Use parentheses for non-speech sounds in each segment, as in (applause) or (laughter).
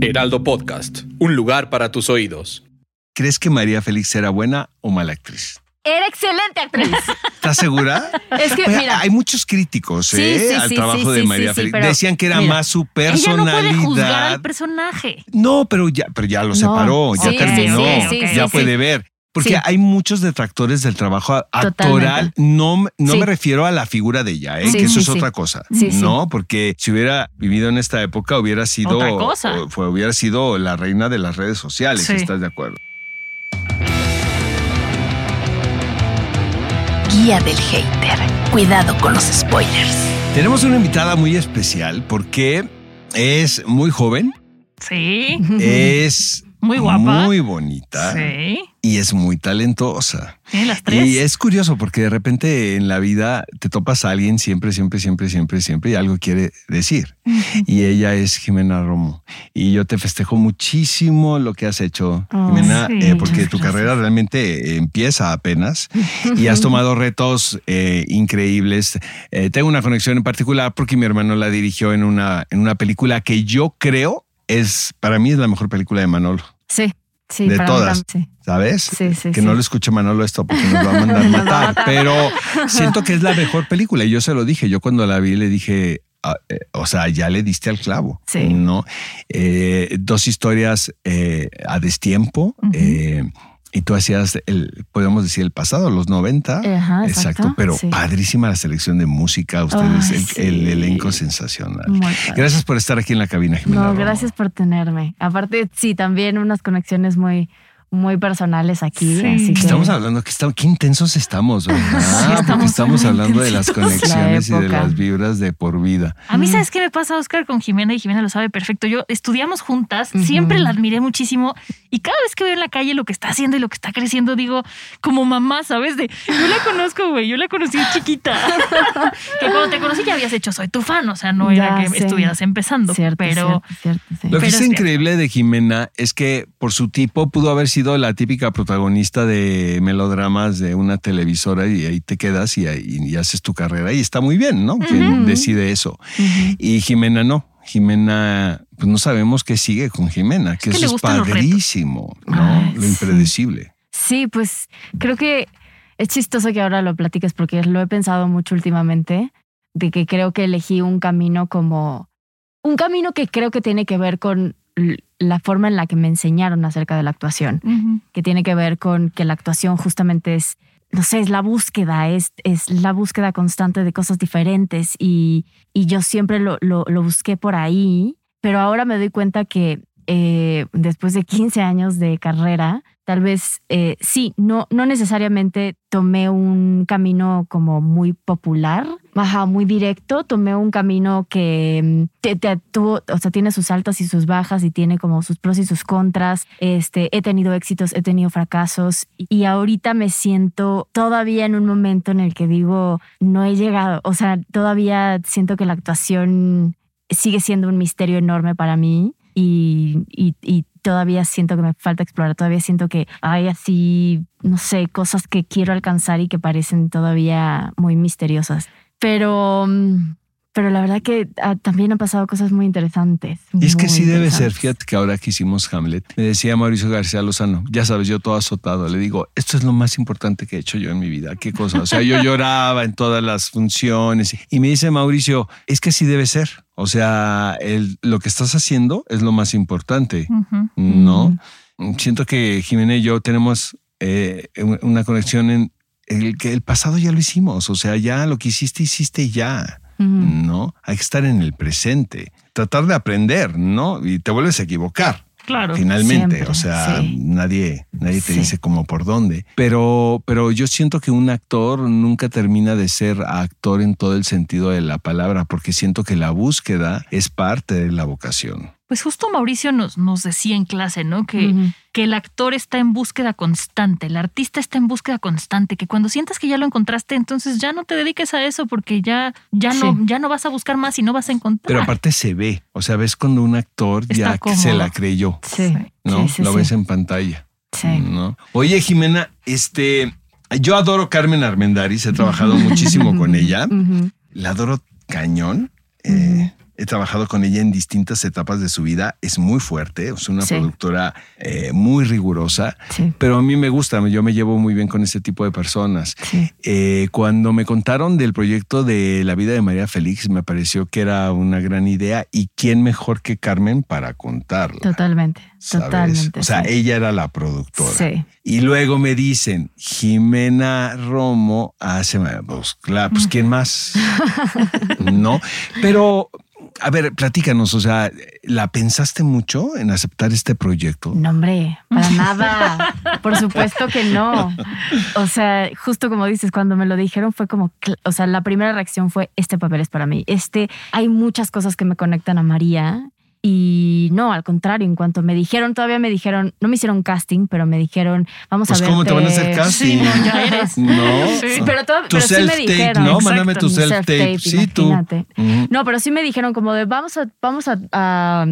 Heraldo Podcast, un lugar para tus oídos. ¿Crees que María Félix era buena o mala actriz? Era excelente actriz. ¿Estás segura? (laughs) Es que, Oye, mira. hay muchos críticos Sí, ¿eh? sí, al sí, trabajo sí, de María sí, Félix. pero, Decían que era mira, más su Ella no personalidad. puede juzgar al personaje. No, pero ya, pero ya lo separó, ya sí, terminó, sí, sí, sí, ya sí, puede sí. ver. Porque Sí. hay muchos detractores del trabajo actoral. Totalmente. No, no Sí. me refiero a la figura de ella, ¿eh? Sí, que eso sí, es sí. otra cosa. Sí, sí. No, porque si hubiera vivido en esta época, hubiera sido, Otra cosa. o- fue- hubiera sido la reina de las redes sociales. Sí. ¿Estás de acuerdo? Guía del hater. Cuidado con los spoilers. Tenemos una invitada muy especial porque es muy joven, Sí. es Muy guapa. muy bonita Sí. y es muy talentosa. Tiene las tres. Y es curioso porque de repente en la vida te topas a alguien siempre, siempre, siempre, siempre, siempre y algo quiere decir. Y ella es Jimena Romo. Y yo te festejo muchísimo lo que has hecho, Oh, Jimena, sí, eh, porque tu gracias. carrera realmente empieza apenas y has (laughs) tomado retos eh, increíbles. Eh, tengo una conexión en particular porque mi hermano la dirigió en una, en una película que yo creo es, para mí es la mejor película de Manolo. Sí, sí. De todas. también, ¿Sabes? Sí, sí, que sí. no lo escuche Manolo esto porque nos va a mandar (laughs) matar. Pero siento que es la mejor película y yo se lo dije. Yo cuando la vi le dije, ah, eh, o sea, ya le diste al clavo. Sí. ¿no? Eh, dos historias eh, a destiempo. eh, y tú hacías, el, podemos decir, el pasado, los 90. Ajá, exacto, pero sí. padrísima la selección de música. Ustedes, Ay, el, sí. el elenco sensacional. Muy padre. Gracias por estar aquí en la cabina, Jimena. No, Romo. gracias por tenerme. Aparte, sí, también unas conexiones muy, muy personales aquí. Sí. Así que Estamos hablando que estamos, qué intensos estamos, ¿verdad? (laughs) Porque estamos hablando de las (laughs) conexiones y de las vibras de por vida. A mí, ¿sabes qué me pasa, Oscar, con Jimena? Y Jimena lo sabe perfecto. Yo estudiamos juntas, siempre la admiré muchísimo. Y cada vez que veo en la calle lo que está haciendo y lo que está creciendo, digo, como mamá, ¿sabes? De, yo la conozco, güey, yo la conocí chiquita. (laughs) que cuando te conocí ya habías hecho Soy tu fan, o sea, no era que estuvieras empezando. Cierto, pero cierto, cierto, sí. Lo que Pero es increíble de Jimena es que por su tipo pudo haber sido la típica protagonista de melodramas de una televisora y ahí te quedas y, ahí- y haces tu carrera y está muy bien, ¿no? Quien decide eso. Y Jimena no. Jimena, pues no sabemos qué sigue con Jimena, que, que eso le es padrísimo, ¿no? Ay, Lo sí. impredecible. Sí, pues creo que es chistoso que ahora lo platiques porque lo he pensado mucho últimamente, de que creo que elegí un camino como un camino que creo que tiene que ver con la forma en la que me enseñaron acerca de la actuación, que tiene que ver con que la actuación justamente es, no sé, es la búsqueda, es, es la búsqueda constante de cosas diferentes y, y yo siempre lo, lo, lo busqué por ahí, pero ahora me doy cuenta que eh, después de 15 años de carrera, tal vez eh, sí, no, no necesariamente tomé un camino como muy popular, ajá, muy directo, tomé un camino que mm, te, te tuvo, o sea, tiene sus altas y sus bajas y tiene como sus pros y sus contras. Este, he tenido éxitos, he tenido fracasos y ahorita me siento todavía en un momento en el que digo, no he llegado, o sea, todavía siento que la actuación sigue siendo un misterio enorme para mí y, todavía siento que me falta explorar, todavía siento que hay así, no sé, cosas que quiero alcanzar y que parecen todavía muy misteriosas. Pero, mm, pero la verdad que ah, también han pasado cosas muy interesantes. Y es que sí debe ser, fíjate que ahora que hicimos Hamlet, me decía Mauricio García Lozano, ya sabes, yo todo azotado, le digo, esto es lo más importante que he hecho yo en mi vida, qué cosa, o sea, yo (laughs) lloraba en todas las funciones y me dice Mauricio, es que así debe ser, o sea, el- lo que estás haciendo es lo más importante. ¿no? Siento que Jimena y yo tenemos eh, una conexión en el que el pasado ya lo hicimos, o sea, ya lo que hiciste, hiciste ya. ¿No? Hay que estar en el presente, tratar de aprender, ¿no? Y te vuelves a equivocar. Claro. finalmente. siempre, o sea, sí. nadie, nadie te Sí. dice como por dónde. Pero, pero yo siento que un actor nunca termina de ser actor en todo el sentido de la palabra, porque siento que la búsqueda es parte de la vocación. Pues justo Mauricio nos, nos decía en clase, ¿no? Que, que el actor está en búsqueda constante, el artista está en búsqueda constante, que cuando sientas que ya lo encontraste, entonces ya no te dediques a eso porque ya, ya, no, ya no vas a buscar más y no vas a encontrar. Pero aparte se ve, o sea, ves cuando un actor Está ya que se la creyó, Sí. ¿no? Sí, sí, lo sí. ves en pantalla. Sí. ¿no? Oye, Jimena, este, yo adoro Carmen Armendáriz, he trabajado muchísimo con (laughs) ella. La adoro cañón. Eh, he trabajado con ella en distintas etapas de su vida. Es muy fuerte, es una Sí. productora eh, muy rigurosa, Sí. pero a mí me gusta, yo me llevo muy bien con ese tipo de personas. Sí. Eh, cuando me contaron del proyecto de la vida de María Félix, me pareció que era una gran idea y quién mejor que Carmen para contarla. Totalmente. ¿sabes? Totalmente. O sea, ella era la productora. Sí. Y luego me dicen, Jimena Romo hace, pues claro, pues ¿quién más? (laughs) no, pero a ver, platícanos, o sea, ¿la pensaste mucho en aceptar este proyecto? No, hombre, para (laughs) nada. Por supuesto que no. O sea, justo como dices, cuando me lo dijeron fue como, o sea, la primera reacción fue, este papel es para mí. Este, hay muchas cosas que me conectan a María. Y no, al contrario, en cuanto me dijeron, todavía me dijeron, no me hicieron casting, pero me dijeron, vamos Pues a ver. ¿cómo te van a hacer casting? Sí, no, ya eres. No. Sí, pero, todo, Tu pero sí me dijeron. ¿no? Mándame tu self-tape. Sí, tú. No, pero sí me dijeron como de vamos a, vamos a, a-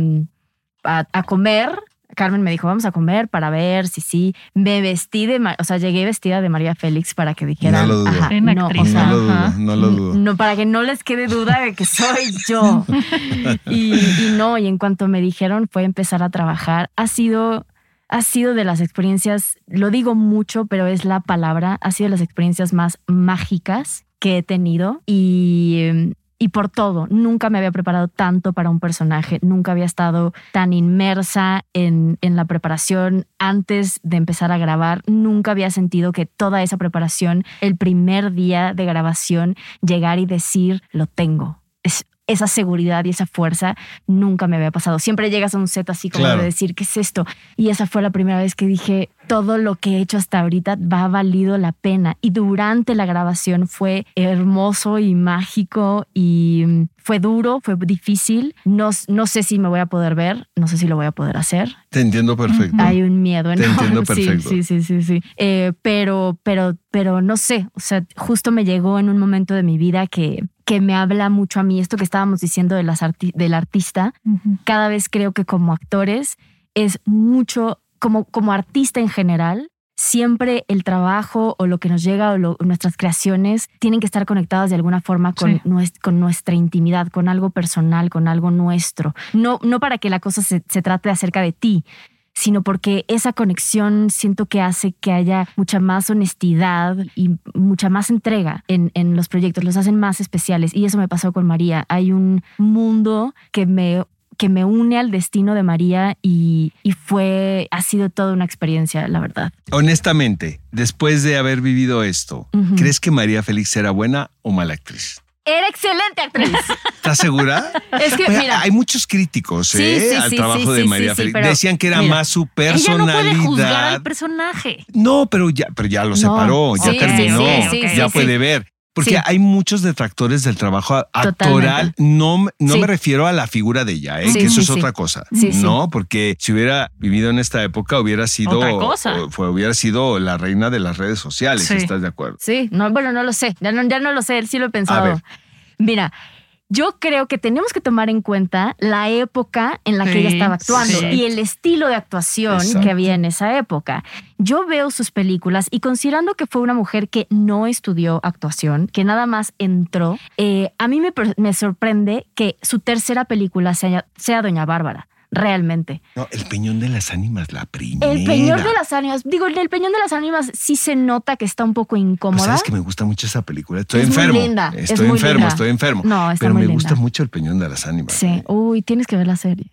a comer. Carmen me dijo, vamos a comer para ver si sí. Me vestí de, o sea, llegué vestida de María Félix para que dijeran, No lo dudo. ajá, no, o actriz, sea, No lo dudo, no lo dudo. no, para que no les quede duda de que soy yo. (laughs) y, y no, y en cuanto me dijeron fue empezar a trabajar. Ha sido, ha sido de las experiencias, lo digo mucho, pero es la palabra, ha sido de las experiencias más mágicas que he tenido y, em, y por todo, nunca me había preparado tanto para un personaje, nunca había estado tan inmersa en, en la preparación antes de empezar a grabar, nunca había sentido que toda esa preparación, el primer día de grabación, llegar y decir, lo tengo. Es, esa seguridad y esa fuerza nunca me había pasado. Siempre llegas a un set así como Claro. de decir, ¿qué es esto? Y esa fue la primera vez que dije, todo lo que he hecho hasta ahorita va valido la pena. Y durante la grabación fue hermoso y mágico y mm, fue duro, fue difícil. No, no sé si me voy a poder ver, no sé si lo voy a poder hacer. Te entiendo perfecto. Hay un miedo Te enorme. entiendo (laughs) Sí, perfecto. Sí, sí, sí, sí. Eh, pero, pero, pero no sé. O sea, justo me llegó en un momento de mi vida que, que me habla mucho a mí. Esto que estábamos diciendo de las arti- del artista, cada vez creo que como actores es mucho, como, como artista en general, siempre el trabajo o lo que nos llega o lo- nuestras creaciones tienen que estar conectadas de alguna forma con, Sí. nues- con nuestra intimidad, con algo personal, con algo nuestro. No, no para que la cosa se, se trate acerca de ti, sino porque esa conexión siento que hace que haya mucha más honestidad y mucha más entrega en, en los proyectos, los hacen más especiales. Y eso me pasó con María. Hay un mundo que me que me une al destino de María y, y fue, ha sido toda una experiencia, la verdad. Honestamente, después de haber vivido esto. ¿crees que María Félix era buena o mala actriz? Era excelente actriz. ¿Estás segura? (laughs) es que, mira, hay muchos críticos Sí, ¿eh? sí, al sí, trabajo sí, de sí, María Félix. Decían que era mira, más su Ella personalidad. no puede juzgar al personaje. No, pero ya, pero ya lo No. separó, ya Sí, terminó, sí, sí, sí, ya sí, puede sí. ver. Porque Sí. hay muchos detractores del trabajo actoral. Totalmente. No, no Sí. me refiero a la figura de ella, ¿eh? Sí, que eso sí, es sí. otra cosa. Sí, sí. no, porque si hubiera vivido en esta época, hubiera sido, Otra cosa. o- fue, hubiera sido la reina de las redes sociales. Sí. ¿Estás de acuerdo? Sí, no, bueno, no lo sé, ya no, ya no lo sé, sí lo he pensado. ver. Mira, yo creo que tenemos que tomar en cuenta la época en la que ella estaba actuando sí. y el estilo de actuación Exacto. que había en esa época. Yo veo sus películas y considerando que fue una mujer que no estudió actuación, que nada más entró, eh, a mí me, sorprende que su tercera película sea, sea Doña Bárbara. Realmente. No, el peñón de las ánimas, la primera. El Peñón de las Ánimas, digo, el Peñón de las Ánimas sí se nota que está un poco incómoda. sabes que me gusta mucho esa película. Estoy Es muy enfermo. linda, es Estoy muy enfermo, linda. estoy enfermo. No, está Pero muy me linda. gusta mucho el peñón de las ánimas. Sí, uy, tienes que ver la serie.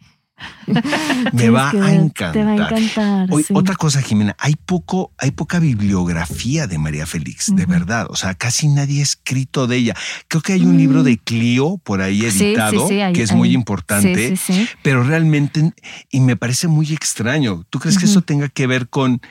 Me va a encantar. Te va a encantar. Sí. Otra cosa, Jimena, hay poco, hay poca bibliografía de María Félix, de verdad. O sea, casi nadie ha escrito de ella. Creo que hay un libro de Clio por ahí Mm. Sí, sí, editado, hay- que es muy importante, Sí, sí, sí. pero realmente, y me parece muy extraño. ¿Tú crees que eso tenga que ver con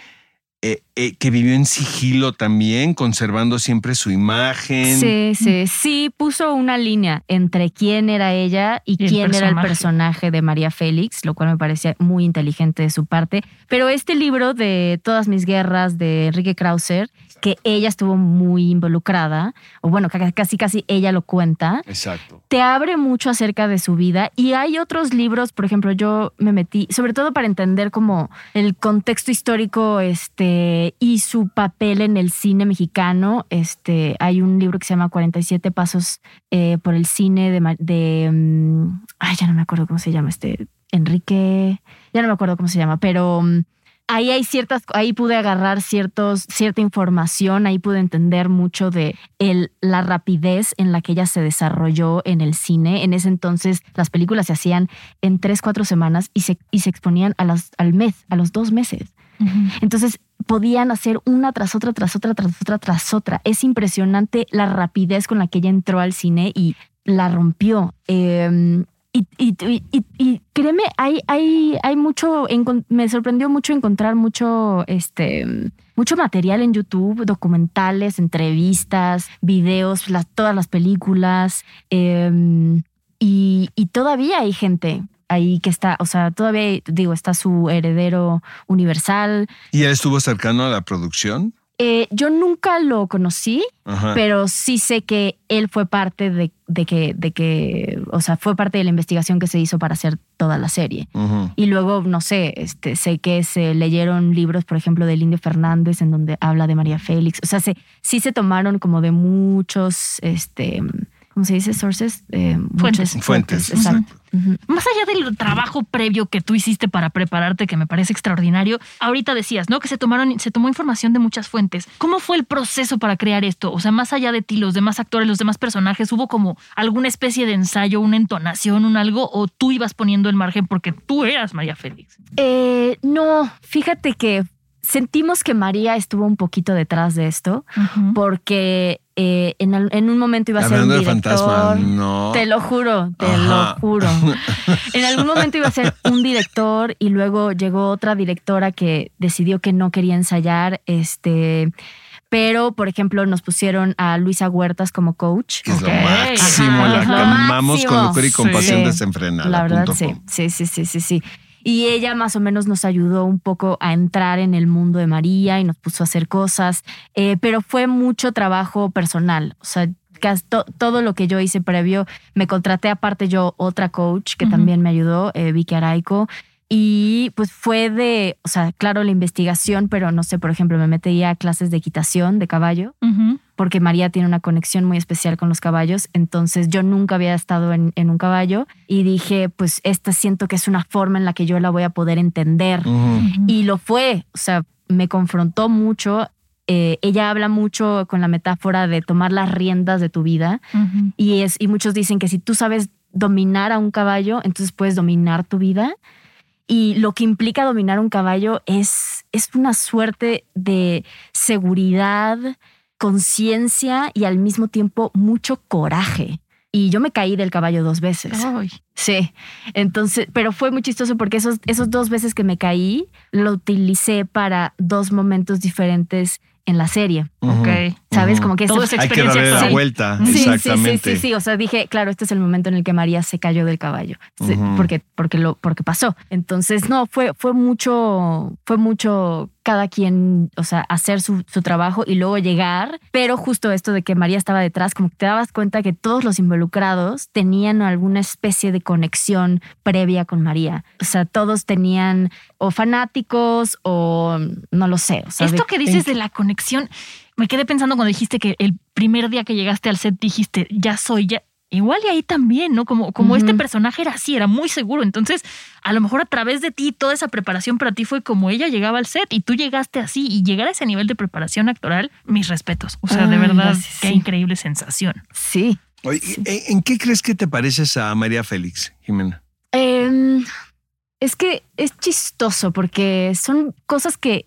eh, eh, que vivió en sigilo también, conservando siempre su imagen? Sí, sí, sí, puso una línea entre quién era ella y, Y el quién era el personaje. de María Félix, lo cual me parecía muy inteligente de su parte. Pero este libro de Todas mis guerras de Enrique Krauser, que ella estuvo muy involucrada, o bueno, ca- casi casi ella lo cuenta, Exacto. te abre mucho acerca de su vida y hay otros libros, por ejemplo, yo me metí, sobre todo para entender como el contexto histórico este, y su papel en el cine mexicano. Este, hay un libro que se llama 47 Pasos eh, por el cine de, de mm, ay, ya no me acuerdo cómo se llama, este, Enrique, ya no me acuerdo cómo se llama, pero... mm, Ahí hay ciertas, ahí pude agarrar ciertos, cierta información, ahí pude entender mucho de el, la rapidez en la que ella se desarrolló en el cine. En ese entonces las películas se hacían en tres, cuatro semanas y se, y se exponían al mes, a los dos meses. Entonces podían hacer una tras otra, tras otra, tras otra, tras otra. Es impresionante la rapidez con la que ella entró al cine y la rompió. Eh, y, créeme, hay, hay, hay mucho, me sorprendió mucho encontrar mucho, este, mucho material en YouTube, documentales, entrevistas, videos, todas las películas. y, y todavía hay gente ahí que está, o sea, todavía, digo, está su heredero universal. ¿Y él estuvo cercano a la producción? Eh, yo nunca lo conocí, Ajá. pero sí sé que él fue parte de, de que, de que, o sea, fue parte de la investigación que se hizo para hacer toda la serie. Y luego, no sé, este, sé que se leyeron libros, por ejemplo, del Indio Fernández, en donde habla de María Félix. O sea, se, sí se tomaron como de muchos, este, ¿cómo se dice? Sources. Eh, Fuentes. muchas Fuentes, Exacto. Más allá del trabajo previo que tú hiciste para prepararte, que me parece extraordinario, ahorita decías, ¿no? Que se tomaron, se tomó información de muchas fuentes. ¿Cómo fue el proceso para crear esto? O sea, más allá de ti, los demás actores, los demás personajes, ¿hubo como alguna especie de ensayo, una entonación, un algo? ¿O tú ibas poniendo el margen porque tú eras María Félix? Eh, no, fíjate que sentimos que María estuvo un poquito detrás de esto, porque eh, en, en un momento iba a ser un director. fantasma, no. Te lo juro, te Ajá. lo juro. (laughs) En algún momento iba a ser un director y luego llegó otra directora que decidió que no quería ensayar. Este, pero, por ejemplo, nos pusieron a Luisa Huertas como coach. Que es lo máximo, Ajá, la lo amamos con locura y compasión Sí. desenfrenada. La verdad, sí. Sí, sí, sí, sí, sí. Y ella más o menos nos ayudó un poco a entrar en el mundo de María y nos puso a hacer cosas, eh, pero fue mucho trabajo personal. O sea, to- todo lo que yo hice previo, me contraté aparte yo otra coach que también me ayudó, eh, Vicky Araico. Y pues fue de, o sea, claro, la investigación, pero no sé, por ejemplo, me metí a clases de equitación de caballo Ujú. porque María tiene una conexión muy especial con los caballos. Entonces yo nunca había estado en, en un caballo y dije, pues esta siento que es una forma en la que yo la voy a poder entender. Ujú. Y lo fue, o sea, me confrontó mucho. Eh, ella habla mucho con la metáfora de tomar las riendas de tu vida Ujú. y, es, y muchos dicen que si tú sabes dominar a un caballo, entonces puedes dominar tu vida. Y lo que implica dominar un caballo es, es una suerte de seguridad, conciencia y al mismo tiempo mucho coraje. Y yo me caí del caballo dos veces. Ay. Sí, entonces, pero fue muy chistoso porque esos, esos dos veces que me caí, lo utilicé para dos momentos diferentes en la serie. Ok. ¿Sabes? Como que Todo ese- esa Hay que darle la actual. vuelta, Sí, sí, sí, exactamente. sí, sí. O sea, dije, claro, este es el momento en el que María se cayó del caballo. Sí, Ujú. porque, porque lo, porque pasó. Entonces, no, fue, fue mucho, fue mucho cada quien, o sea, hacer su, su trabajo y luego llegar. Pero justo esto de que María estaba detrás, como que te dabas cuenta que todos los involucrados tenían alguna especie de conexión previa con María. O sea, todos tenían o fanáticos o no lo sé. O sea, Esto de- que dices de la conexión, me quedé pensando cuando dijiste que el primer día que llegaste al set dijiste, ya soy, ya. Igual y ahí también, ¿no? Como, como este personaje era así, era muy seguro. Entonces, a lo mejor a través de ti, toda esa preparación para ti fue como ella llegaba al set y tú llegaste así y llegar a ese nivel de preparación actoral, mis respetos. O sea, de verdad, gracias, qué sí. increíble sensación. Sí. Oye, ¿en- ¿En qué crees que te pareces a María Félix, Jimena? Em, Es que es chistoso porque son cosas que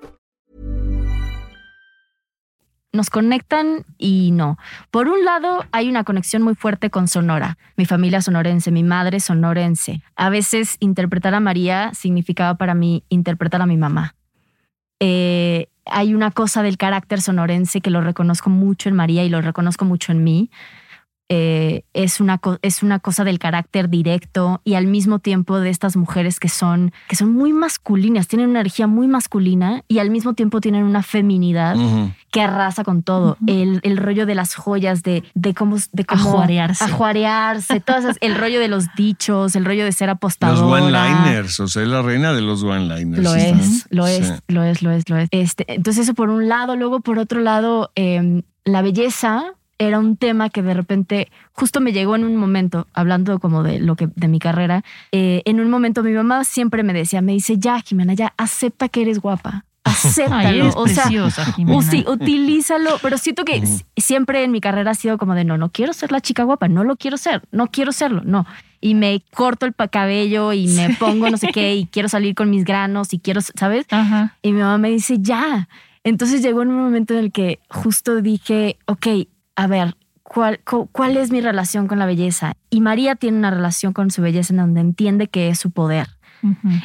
nos conectan y no. Por un lado, hay una conexión muy fuerte con Sonora. Mi familia sonorense, mi madre sonorense. A veces interpretar a María significaba para mí interpretar a mi mamá. Eh, hay una cosa del carácter sonorense que lo reconozco mucho en María y lo reconozco mucho en mí. Eh, es, una es una cosa del carácter directo y al mismo tiempo de estas mujeres que son, que son muy masculinas, tienen una energía muy masculina y al mismo tiempo tienen una feminidad Ujú. que arrasa con todo. el, el rollo de las joyas, de, de cómo... De cómo Ajuarearse. Ajuarearse, todas esas- el rollo de los dichos, el rollo de ser apostadora. Los one-liners, o sea, es la reina de los one-liners. Lo es, lo sí. es, lo es, lo es, lo es. Este, entonces eso por un lado, luego por otro lado, eh, la belleza era un tema que de repente justo me llegó en un momento, hablando como de lo que de mi carrera, eh, en un momento mi mamá siempre me decía, me dice, ya Jimena, ya acepta que eres guapa. (laughs) Acéptalo. Ay, o sea, Jimena. usi- utilízalo, pero siento que siempre en mi carrera ha sido como de no, no quiero ser la chica guapa, no lo quiero ser, no quiero serlo, no. Y me corto el cabello y me pongo no sé qué y (laughs) quiero salir con mis granos y quiero, ¿sabes? Ajá. Y mi mamá me dice, ya. Entonces llegó en un momento en el que justo dije, ok, a ver, ¿cuál, cu- ¿cuál es mi relación con la belleza? Y María tiene una relación con su belleza en donde entiende que es su poder,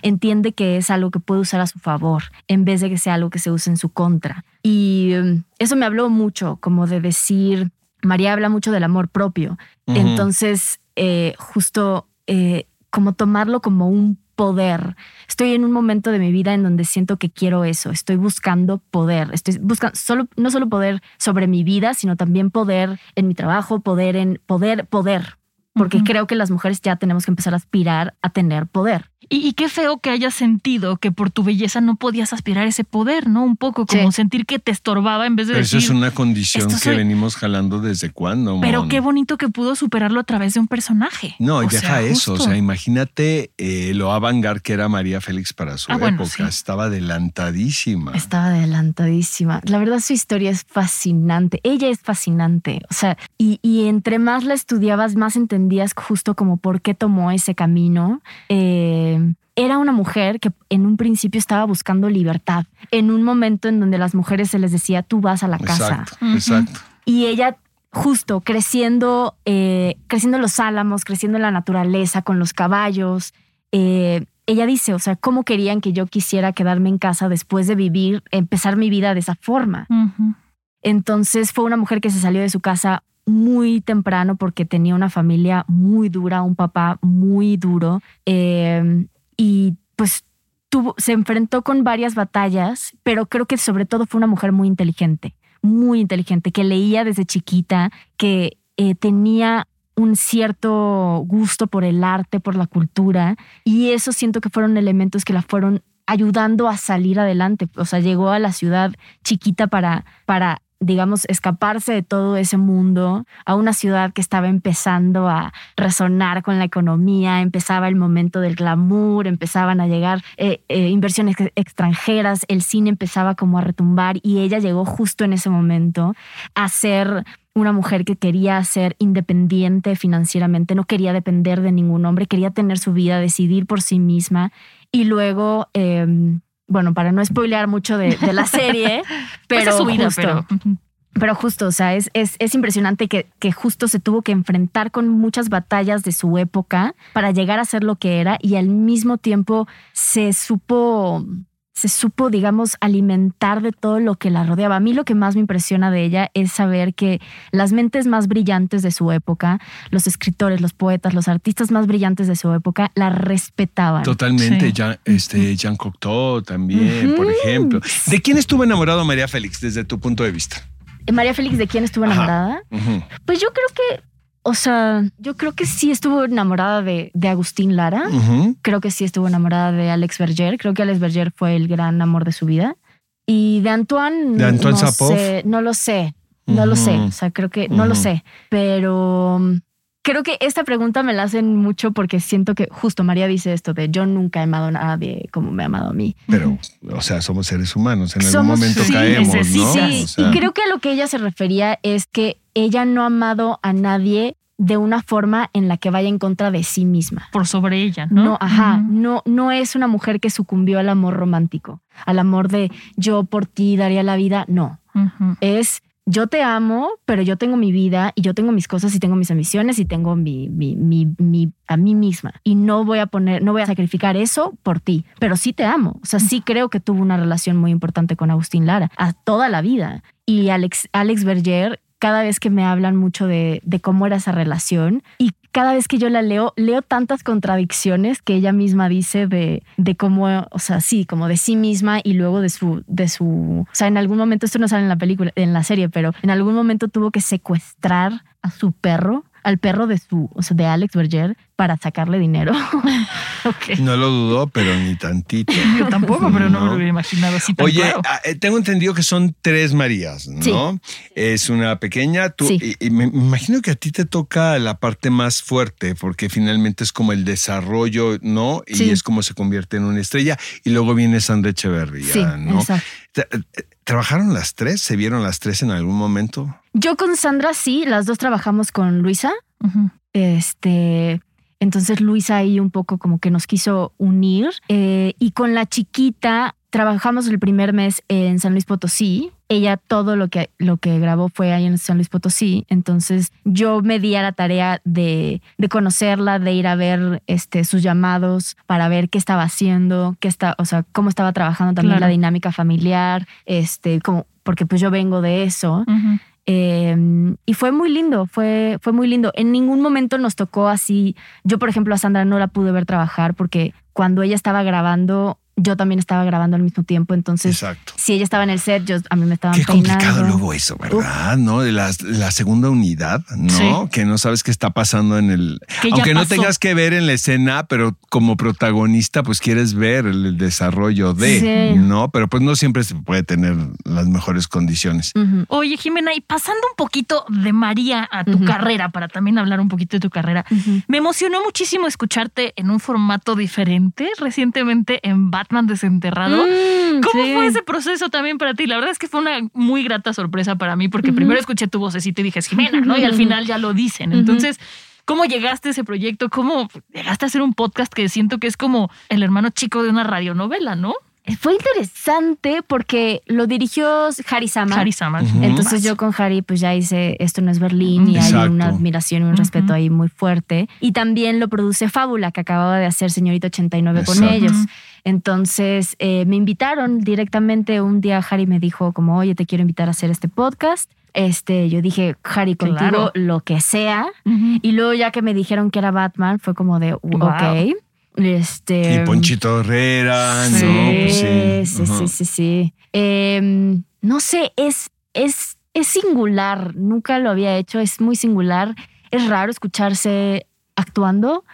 entiende que es algo que puede usar a su favor, en vez de que sea algo que se use en su contra. Y um, eso me habló mucho, como de decir, María habla mucho del amor propio. Entonces, eh, justo eh, como tomarlo como un poder. Estoy en un momento de mi vida en donde siento que quiero eso. Estoy buscando poder. Estoy buscando solo, no solo poder sobre mi vida, sino también poder en mi trabajo, poder en poder, poder. Porque creo que las mujeres ya tenemos que empezar a aspirar a tener poder. Y, y qué feo que hayas sentido que por tu belleza no podías aspirar a ese poder, ¿no? Un poco como Sí. sentir que te estorbaba en vez de Pero eso decir. es una condición que soy- venimos jalando desde cuándo. Pero mon? qué bonito que pudo superarlo a través de un personaje. No, O y deja sea, eso. O sea, imagínate eh, lo avangar que era María Félix para su Ah, bueno, época. sí. Estaba adelantadísima. Estaba adelantadísima. La verdad, su historia es fascinante. Ella es fascinante. O sea, y, y entre más la estudiabas, más entendías justo como por qué tomó ese camino. Eh, era una mujer que en un principio estaba buscando libertad. En un momento en donde las mujeres se les decía, tú vas a la casa. Exacto, exacto. Y ella justo creciendo, eh, creciendo en los álamos, creciendo en la naturaleza, con los caballos. eh, ella dice, o sea, ¿cómo querían que yo quisiera quedarme en casa después de vivir, empezar mi vida de esa forma? Entonces fue una mujer que se salió de su casa muy temprano porque tenía una familia muy dura, un papá muy duro eh, y pues tuvo, se enfrentó con varias batallas, pero creo que sobre todo fue una mujer muy inteligente, muy inteligente, que leía desde chiquita, que eh, tenía un cierto gusto por el arte, por la cultura, y eso siento que fueron elementos que la fueron ayudando a salir adelante. O sea, llegó a la ciudad chiquita para, para digamos, escaparse de todo ese mundo a una ciudad que estaba empezando a resonar con la economía, empezaba el momento del glamour, empezaban a llegar eh, eh, inversiones ex- extranjeras, el cine empezaba como a retumbar y ella llegó justo en ese momento a ser una mujer que quería ser independiente financieramente, no quería depender de ningún hombre, quería tener su vida, decidir por sí misma. Y luego, eh, bueno, para no spoilear mucho de, de la serie, (laughs) Pues pero es su vida, justo, pero. pero justo, o sea, es, es, es impresionante que, que justo se tuvo que enfrentar con muchas batallas de su época para llegar a ser lo que era y al mismo tiempo se supo, se supo, digamos, alimentar de todo lo que la rodeaba. A mí lo que más me impresiona de ella es saber que las mentes más brillantes de su época, los escritores, los poetas, los artistas más brillantes de su época, la respetaban. Totalmente. Sí. Jean, este, Jean Cocteau también, por ejemplo. ¿De quién estuvo enamorado María Félix desde tu punto de vista? María Félix, ¿de quién estuvo enamorada? Pues yo creo que, o sea, yo creo que sí estuvo enamorada de, de Agustín Lara. Creo que sí estuvo enamorada de Alex Berger. Creo que Alex Berger fue el gran amor de su vida. Y de Antoine. ¿De Antoine no sé, no lo sé. No lo sé. O sea, creo que no lo sé. Pero creo que esta pregunta me la hacen mucho porque siento que justo María dice esto de yo nunca he amado a nadie como me ha amado a mí. Pero, o sea, somos seres humanos. En algún Somos- momento sí, caemos, ¿no? Sí, O sea, y creo que a lo que ella se refería es que ella no ha amado a nadie de una forma en la que vaya en contra de sí misma. Por sobre ella, ¿no? No, ajá, no, no es una mujer que sucumbió al amor romántico, al amor de yo por ti daría la vida, no. Ujú. Es yo te amo, pero yo tengo mi vida y yo tengo mis cosas y tengo mis ambiciones y tengo mi, mi, mi, mi- a mí misma. Y no voy a poner, no voy a sacrificar eso por ti, pero sí te amo. O sea, sí creo que tuvo una relación muy importante con Agustín Lara a toda la vida. Y Alex, Alex Berger, cada vez que me hablan mucho de, cómo era esa relación y cada vez que yo la leo, leo tantas contradicciones que ella misma dice de, de cómo, o sea, sí, como de sí misma y luego de su, de su, o sea, en algún momento, esto no sale en la película, en la serie, pero en algún momento tuvo que secuestrar a su perro, al perro de su, o sea, de Alex Berger, para sacarle dinero. (laughs) No lo dudó, pero ni tantito. (laughs) Yo tampoco, pero no, me lo hubiera imaginado así tan Oye, claro. ah, eh, tengo entendido que son tres Marías, ¿no? Sí. Es una pequeña, tú, Sí. y, y me imagino que a ti te toca la parte más fuerte, porque finalmente es como el desarrollo, ¿no? Y Sí. es como se convierte en una estrella. Y luego viene Sandra Echeverría, sí, ¿no? exacto. Eh, ¿Trabajaron las tres? ¿Se vieron las tres en algún momento? Yo con Sandra sí, las dos trabajamos con Luisa. Este, entonces Luisa ahí un poco como que nos quiso unir. Eh, y con la chiquita trabajamos el primer mes en San Luis Potosí. Ella todo lo que, lo que grabó fue ahí en San Luis Potosí. Entonces yo me di a la tarea de, de conocerla, de ir a ver este, sus llamados para ver qué estaba haciendo, qué está, o sea, cómo estaba trabajando también Claro. la dinámica familiar, este, como, porque pues yo vengo de eso. Eh, y fue muy lindo, fue, fue muy lindo. En ningún momento nos tocó así. Yo, por ejemplo, a Sandra no la pude ver trabajar porque cuando ella estaba grabando, yo también estaba grabando al mismo tiempo. Entonces, Exacto. si ella estaba en el set, yo, a mí me estaban Qué peinando. complicado luego eso, ¿verdad? ¿No? De la, la segunda unidad, ¿no? Sí. Que no sabes qué está pasando en el... Que Aunque no tengas que ver en la escena, pero como protagonista, pues quieres ver el, el desarrollo de, Sí. ¿no? Pero pues no siempre se puede tener las mejores condiciones. Oye, Jimena, y pasando un poquito de María a tu carrera, para también hablar un poquito de tu carrera, me emocionó muchísimo escucharte en un formato diferente recientemente en Batman Desenterrado. Mm, ¿Cómo sí. fue ese proceso también para ti? La verdad es que fue una muy grata sorpresa para mí porque primero escuché tu vocecita y dije, es Jimena, ¿no? Y al final ya lo dicen. Entonces, ¿cómo llegaste a ese proyecto? ¿Cómo llegaste a hacer un podcast que siento que es como el hermano chico de una radionovela, ¿no? Fue interesante porque lo dirigió Harry Sama. Harry Sama. Ujú. Entonces yo con Harry pues ya hice Esto no es Berlín y hay una admiración y un respeto ahí muy fuerte. Y también lo produce Fábula, que acababa de hacer Señorita 89 con Exacto. ellos. Ujú. Entonces eh, me invitaron directamente. Un día Harry me dijo como, oye, te quiero invitar a hacer este podcast. Este, yo dije, Harry, contigo Claro. lo que sea. Ujú. Y luego ya que me dijeron que era Batman, fue como de, "Uh, Wow. ok. Este, Y Ponchito Herrera, Sí, ¿no? Pues sí, sí, Ajá. sí, sí. Em, no sé, es, es, es singular. Nunca lo había hecho. Es muy singular. Es raro escucharse actuando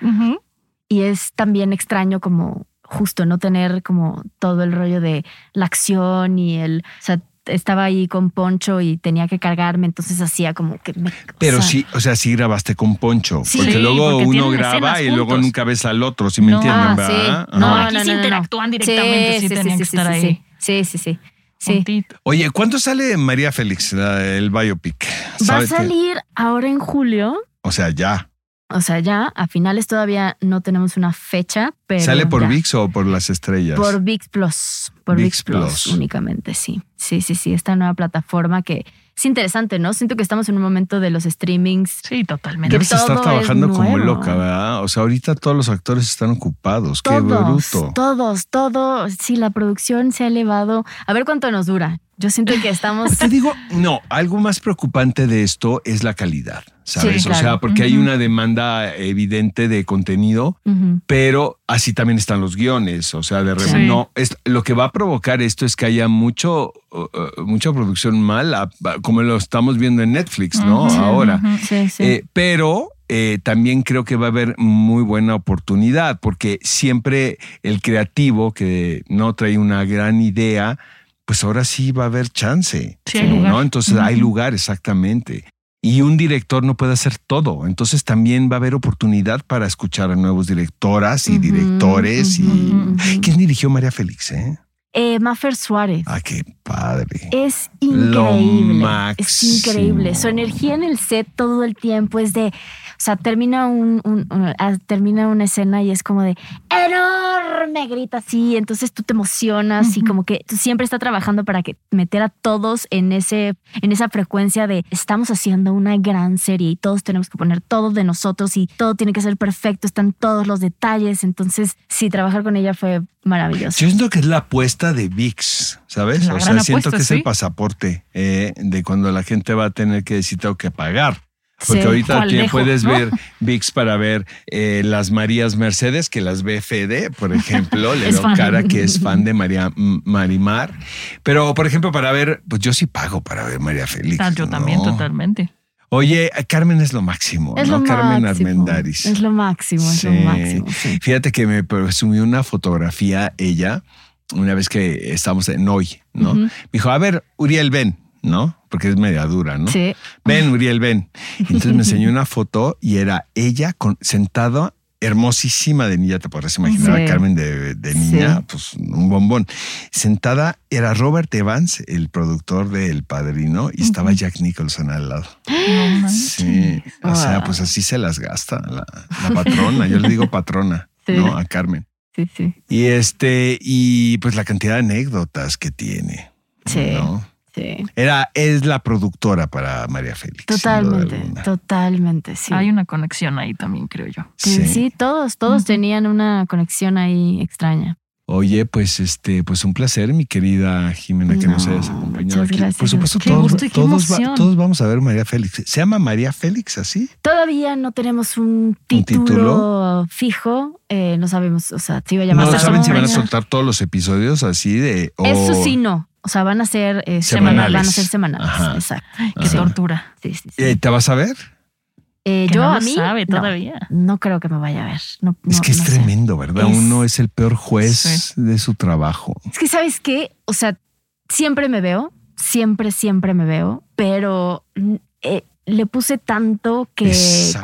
y es también extraño como justo no tener como todo el rollo de la acción y el, o sea, estaba ahí con Poncho y tenía que cargarme, entonces hacía como que me, o Pero sea, sí, o sea, sí grabaste con Poncho. Sí, porque luego porque uno graba y luego nunca ves al otro, si me No, entienden, ah, ¿verdad? sí. No, No, aquí no, se no, no, no. interactúan directamente, sí, tenían que estar sí, ahí. Sí, sí, sí. Sí. Oye, ¿cuándo sale María Félix, la- el biopic? Va a salir ahora en julio. O sea, ya. O sea, ya a finales todavía no tenemos una fecha, pero. ¿Sale por ya. VIX o por las estrellas? Por VIX Plus. Por ViX VIX, Plus, Plus. únicamente, sí. Sí, sí, sí. Esta nueva plataforma que es interesante, ¿no? Siento que estamos en un momento de los streamings. Sí, totalmente. Debes estar todo es trabajando como loca, ¿verdad? O sea, ahorita todos los actores están ocupados. Qué Todos, bruto. todos, todo. Sí, la producción se ha elevado. A ver cuánto nos dura. Yo siento que estamos. Te digo, no, algo más preocupante de esto es la calidad, ¿sabes? Sí, O sea, porque hay una demanda evidente de contenido, pero así también están los guiones. O sea, de repente, Sí. no, es, lo que va a provocar esto es que haya mucho, uh, mucha producción mala, como lo estamos viendo en Netflix, ¿no? Ahora. sí. Eh, pero eh, también creo que va a haber muy buena oportunidad, porque siempre el creativo que no trae una gran idea, pues ahora sí va a haber chance. Sí, hay lugar. ¿no? Entonces hay lugar, exactamente. Y un director no puede hacer todo. Entonces también va a haber oportunidad para escuchar a nuevos directoras y directores. y. ¿Quién dirigió María Félix? Eh? Eh, Mafer Suárez. Ah, qué padre. Es Lo increíble. Es máximo. increíble. Su energía en el set todo el tiempo es de. O sea, termina un, un- un- ah, termina una escena y es como de enorme, grita así. Entonces tú te emocionas y como que tú siempre está trabajando para que meter a todos en ese, en esa frecuencia de estamos haciendo una gran serie y todos tenemos que poner todo de nosotros y todo tiene que ser perfecto. Están todos los detalles. Entonces, sí, trabajar con ella fue maravilloso. Yo siento que es la apuesta de VIX, ¿sabes? La o sea, siento apuesta, que es el pasaporte eh, de cuando la gente va a tener que decir tengo que pagar. Porque Sí. ahorita ¿Cuál te dejo, puedes no? ver VIX para ver eh, las Marías Mercedes, que las ve Fede, por (laughs) ejemplo. Le veo fan. cara que es fan de María Marimar. Pero, por ejemplo, para ver, pues yo sí pago para ver María Félix. Ah, yo también, totalmente. Oye, Carmen es lo máximo, Es ¿no? lo Carmen máximo. Armendaris. Es lo máximo, es lo máximo. sí. Fíjate que me presumió una fotografía ella una vez que estábamos en hoy, ¿no? Me dijo, a ver, Uriel, ven, ¿no? Porque es media dura, ¿no? Sí. Ven, Uriel, ven. Y Entonces me enseñó una foto y era ella con, sentada, hermosísima de niña, te podrás imaginar Sí. a Carmen de, de niña, Sí. pues un bombón. Sentada era Robert Evans, el productor de El Padrino, y estaba Jack Nicholson al lado. (gasps) No. Sí, o sea, pues así se las gasta la, la patrona. Yo le digo patrona, (laughs) Sí. ¿no? A Carmen. Sí, sí. Y este, y pues la cantidad de anécdotas que tiene. Sí. ¿no? Sí. Era, es la productora para María Félix. Totalmente, totalmente, sí. Hay una conexión ahí también, creo yo. Sí, sí, todos, todos tenían una conexión ahí extraña. Oye, pues este, pues un placer, mi querida Jimena, que nos No, hayas acompañado muchas aquí. gracias. Por supuesto, Qué todos, gusto y qué todos, va- emoción. todos vamos a ver María Félix. ¿Se llama María Félix así? Todavía no tenemos un título, título? fijo, eh, no sabemos, o sea, si va a llamar No saben si van a soltar todos los episodios así de. Eso sí, no. O sea, van a ser eh, Semanales. Van a ser semanales. Ajá. Exacto. Qué Ajá. tortura. Sí, sí, sí. Eh, ¿Te vas a ver? Eh, yo no a lo mí sabe no, todavía. no creo que me vaya a ver. No, es no- que es no sé. tremendo, ¿verdad? Es- Uno es el peor juez Sí. de su trabajo. Es que, ¿sabes qué? O sea, siempre me veo, siempre, siempre me veo, pero eh, le puse tanto que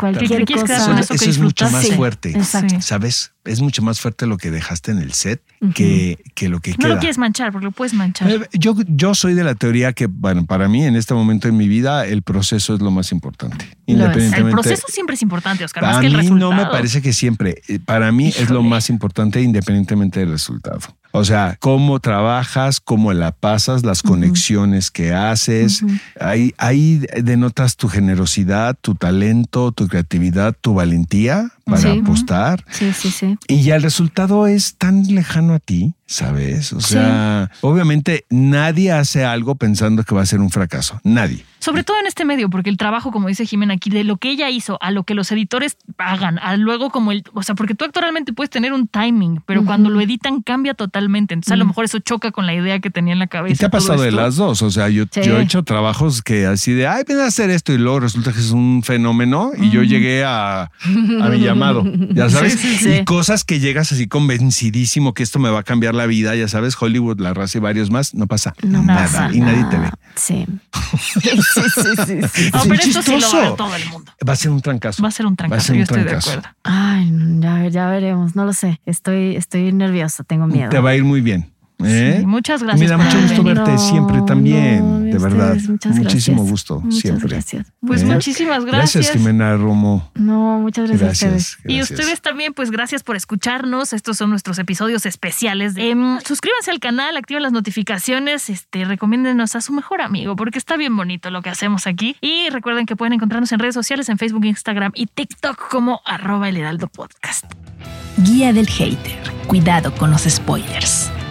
cualquier cosa. Eso, eso que eso es mucho más fuerte. Exacto. Sí. ¿Sabes? Es mucho más fuerte lo que dejaste en el set que, que lo que No queda. lo quieres manchar, porque lo puedes manchar. Eh, Yo, yo soy de la teoría que, bueno, para mí en este momento en mi vida el proceso es lo más importante. Lo es. El Independientemente. proceso siempre es importante, Oscar, más a que el mí resultado. no me parece que siempre. Eh, Para mí es lo más importante independientemente del resultado. O sea, cómo trabajas, cómo la pasas, las conexiones que haces. Ahí, ahí denotas tu generosidad, tu talento, tu creatividad, tu valentía para Sí. apostar. Sí, sí, sí. Y ya el resultado es tan lejano a ti, ¿sabes? O Sí. sea, obviamente nadie hace algo pensando que va a ser un fracaso. Nadie. Sobre todo en este medio, porque el trabajo, como dice Jimena aquí, de lo que ella hizo a lo que los editores hagan, a luego como el, o sea, porque tú actualmente puedes tener un timing, pero cuando lo editan cambia totalmente. Entonces a lo mejor eso choca con la idea que tenía en la cabeza. Y te ha pasado de las dos. O sea, yo, Sí. yo he hecho trabajos que así de, ay, ven a hacer esto y luego resulta que es un fenómeno y yo llegué a, a mi llamado, ya (laughs) sabes. Sí, sí, sí. Y cosas que llegas así convencidísimo que esto me va a cambiar la vida, ya sabes, Hollywood, la raza y varios más, no pasa No nada pasa y nadie te ve. (laughs) Sí. sí, sí, sí. No, pero esto sí lo va a ver todo el mundo. Va a ser un trancazo. Va a ser un trancazo, ser un yo estoy de trancazo. acuerdo. Ay, ya, ya veremos. No lo sé. Estoy, estoy nerviosa. Tengo miedo. Te va a ir muy bien. ¿Eh? Sí, muchas gracias. Me da por mucho gusto verte siempre también, de de verdad. ustedes, Muchísimo gracias. gusto, Muchas siempre. gracias. Pues ¿Eh? muchísimas gracias. Gracias, Jimena Romo. No, muchas gracias, a ustedes. Gracias. Y ustedes también, pues gracias por escucharnos. Estos son nuestros episodios especiales. Em, suscríbanse al canal, activen las notificaciones, este, recomiéndenos a su mejor amigo, porque está bien bonito lo que hacemos aquí. Y recuerden que pueden encontrarnos en redes sociales, en Facebook, Instagram y TikTok como arroba el heraldo podcast. Guía del Hater. Cuidado con los spoilers.